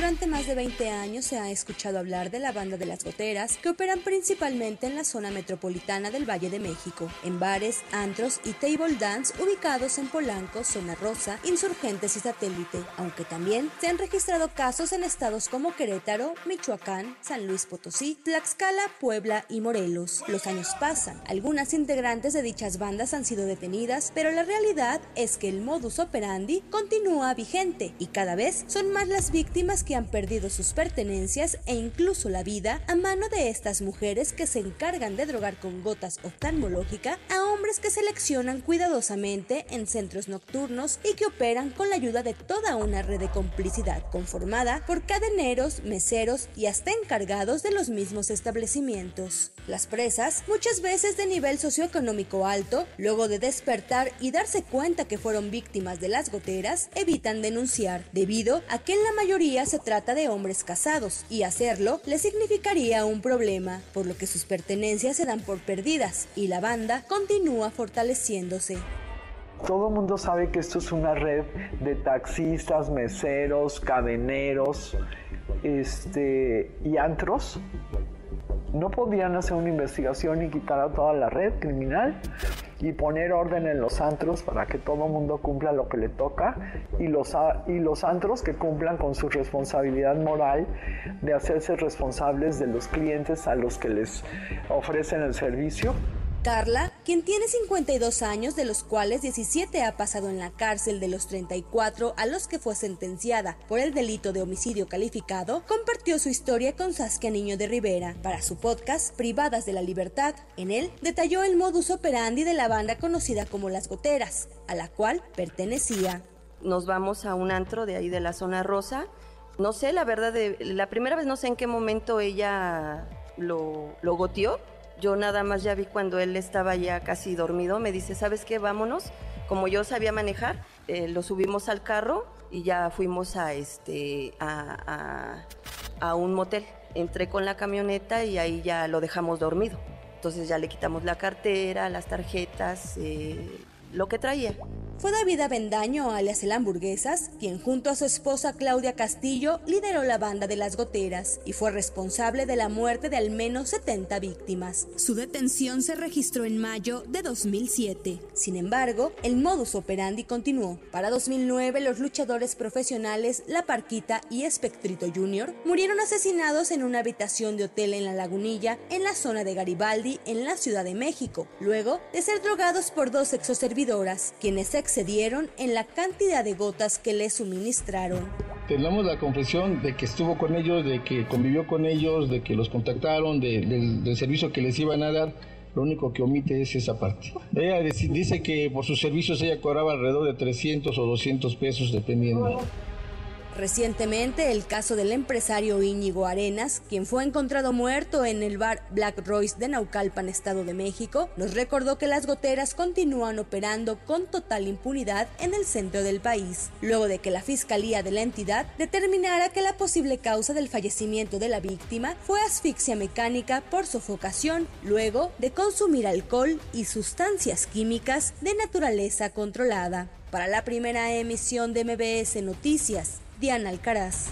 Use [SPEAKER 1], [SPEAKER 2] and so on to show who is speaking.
[SPEAKER 1] Durante más de 20 años se ha escuchado hablar de la banda de las goteras, que operan principalmente en la zona metropolitana del Valle de México, en bares, antros y table dance ubicados en Polanco, Zona Rosa, Insurgentes y Satélite, aunque también se han registrado casos en estados como Querétaro, Michoacán, San Luis Potosí, Tlaxcala, Puebla y Morelos. Los años pasan, algunas integrantes de dichas bandas han sido detenidas, pero la realidad es que el modus operandi continúa vigente y cada vez son más las víctimas que han perdido sus pertenencias e incluso la vida a mano de estas mujeres que se encargan de drogar con gotas oftalmológica a hombres que seleccionan cuidadosamente en centros nocturnos y que operan con la ayuda de toda una red de complicidad conformada por cadeneros, meseros y hasta encargados de los mismos establecimientos. Las presas, muchas veces de nivel socioeconómico alto, luego de despertar y darse cuenta que fueron víctimas de las goteras, evitan denunciar, debido a que en la mayoría se trata de hombres casados, y hacerlo le significaría un problema, por lo que sus pertenencias se dan por perdidas, y la banda continúa fortaleciéndose.
[SPEAKER 2] Todo el mundo sabe que esto es una red de taxistas, meseros, cadeneros este, y antros no podían hacer una investigación y quitar a toda la red criminal y poner orden en los antros para que todo el mundo cumpla lo que le toca y los, y los antros que cumplan con su responsabilidad moral de hacerse responsables de los clientes a los que les ofrecen el servicio.
[SPEAKER 1] Carla, quien tiene 52 años, de los cuales 17 ha pasado en la cárcel de los 34 a los que fue sentenciada por el delito de homicidio calificado, compartió su historia con Saskia Niño de Rivera para su podcast Privadas de la Libertad. En él detalló el modus operandi de la banda conocida como Las Goteras, a la cual pertenecía.
[SPEAKER 3] Nos vamos a un antro de ahí de la zona rosa. No sé, la verdad, de, la primera vez no sé en qué momento ella lo, lo goteó yo nada más ya vi cuando él estaba ya casi dormido, me dice, ¿sabes qué? Vámonos. Como yo sabía manejar, eh, lo subimos al carro y ya fuimos a, este, a, un motel. Entré con la camioneta y ahí ya lo dejamos dormido. Entonces ya le quitamos la cartera, las tarjetas, eh, lo que traía.
[SPEAKER 1] Fue David Avendaño, alias el Hamburguesas, quien junto a su esposa Claudia Castillo lideró la banda de las goteras y fue responsable de la muerte de al menos 70 víctimas. Su detención se registró en mayo de 2007. Sin embargo, el modus operandi continuó. Para 2009, los luchadores profesionales La Parquita y Espectrito Jr. murieron asesinados en una habitación de hotel en La Lagunilla, en la zona de Garibaldi, en la Ciudad de México, luego de ser drogados por dos exoservidoras, quienes se excedieron en la cantidad de gotas que le suministraron.
[SPEAKER 4] Tenemos la confesión de que estuvo con ellos, de que convivió con ellos, de que los contactaron, del servicio que les iban a dar. Lo único que omite es esa parte. Ella dice que por sus servicios ella cobraba alrededor de 300 o 200 pesos dependiendo.
[SPEAKER 1] Recientemente, el caso del empresario Íñigo Arenas, quien fue encontrado muerto en el bar Black Royce de Naucalpan, Estado de México, nos recordó que las goteras continúan operando con total impunidad en el centro del país, luego de que la fiscalía de la entidad determinara que la posible causa del fallecimiento de la víctima fue asfixia mecánica por sofocación, luego de consumir alcohol y sustancias químicas de naturaleza controlada. Para la primera emisión de MBS Noticias, Diana Alcaraz.